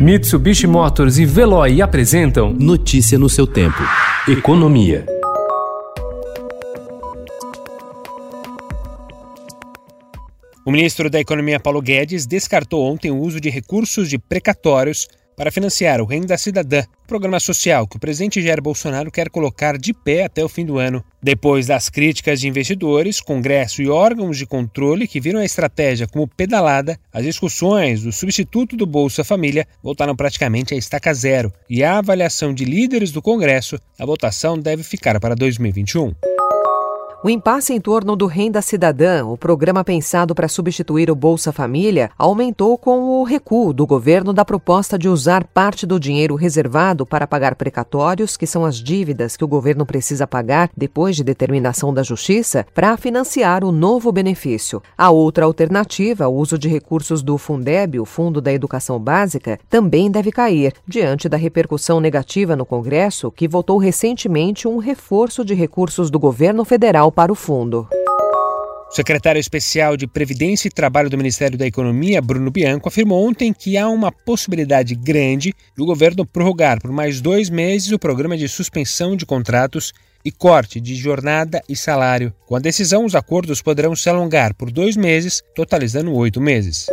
Mitsubishi Motors e Veloy apresentam Notícia no seu tempo. Economia. O ministro da Economia Paulo Guedes descartou ontem o uso de recursos de precatórios para financiar o Renda Cidadã, programa social que o presidente Jair Bolsonaro quer colocar de pé até o fim do ano. Depois das críticas de investidores, Congresso e órgãos de controle que viram a estratégia como pedalada, as discussões do substituto do Bolsa Família voltaram praticamente a estaca zero e a avaliação de líderes do Congresso, a votação deve ficar para 2021. O impasse em torno do Renda Cidadã, o programa pensado para substituir o Bolsa Família, aumentou com o recuo do governo da proposta de usar parte do dinheiro reservado para pagar precatórios, que são as dívidas que o governo precisa pagar depois de determinação da Justiça, para financiar o novo benefício. A outra alternativa, o uso de recursos do Fundeb, o Fundo da Educação Básica, também deve cair, diante da repercussão negativa no Congresso, que votou recentemente um reforço de recursos do governo federal para o fundo. O secretário especial de Previdência e Trabalho do Ministério da Economia, Bruno Bianco, afirmou ontem que há uma possibilidade grande de o governo prorrogar por mais dois meses o programa de suspensão de contratos e corte de jornada e salário. Com a decisão, os acordos poderão se alongar por dois meses, totalizando oito meses.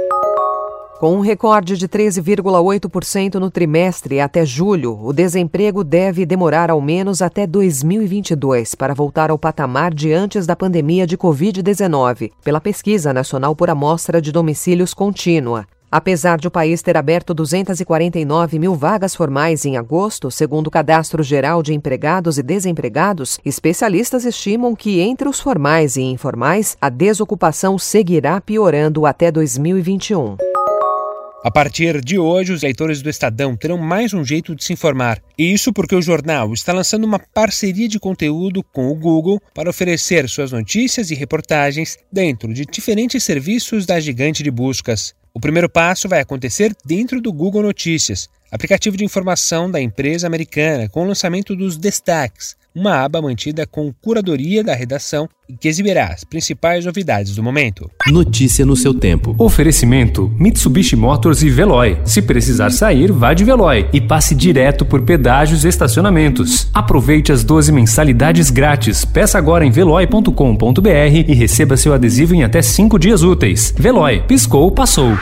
Com um recorde de 13,8% no trimestre até julho, o desemprego deve demorar ao menos até 2022 para voltar ao patamar de antes da pandemia de Covid-19, pela Pesquisa Nacional por Amostra de Domicílios Contínua. Apesar de o país ter aberto 249 mil vagas formais em agosto, segundo o Cadastro Geral de Empregados e Desempregados, especialistas estimam que entre os formais e informais, a desocupação seguirá piorando até 2021. A partir de hoje, os leitores do Estadão terão mais um jeito de se informar. E isso porque o jornal está lançando uma parceria de conteúdo com o Google para oferecer suas notícias e reportagens dentro de diferentes serviços da gigante de buscas. O primeiro passo vai acontecer dentro do Google Notícias, aplicativo de informação da empresa americana, com o lançamento dos destaques, uma aba mantida com curadoria da redação e que exibirá as principais novidades do momento. Notícia no seu tempo. Oferecimento: Mitsubishi Motors e Veloy. Se precisar sair, vá de Veloy e passe direto por pedágios e estacionamentos. Aproveite as 12 mensalidades grátis. Peça agora em veloy.com.br e receba seu adesivo em até 5 dias úteis. Veloy, piscou, passou.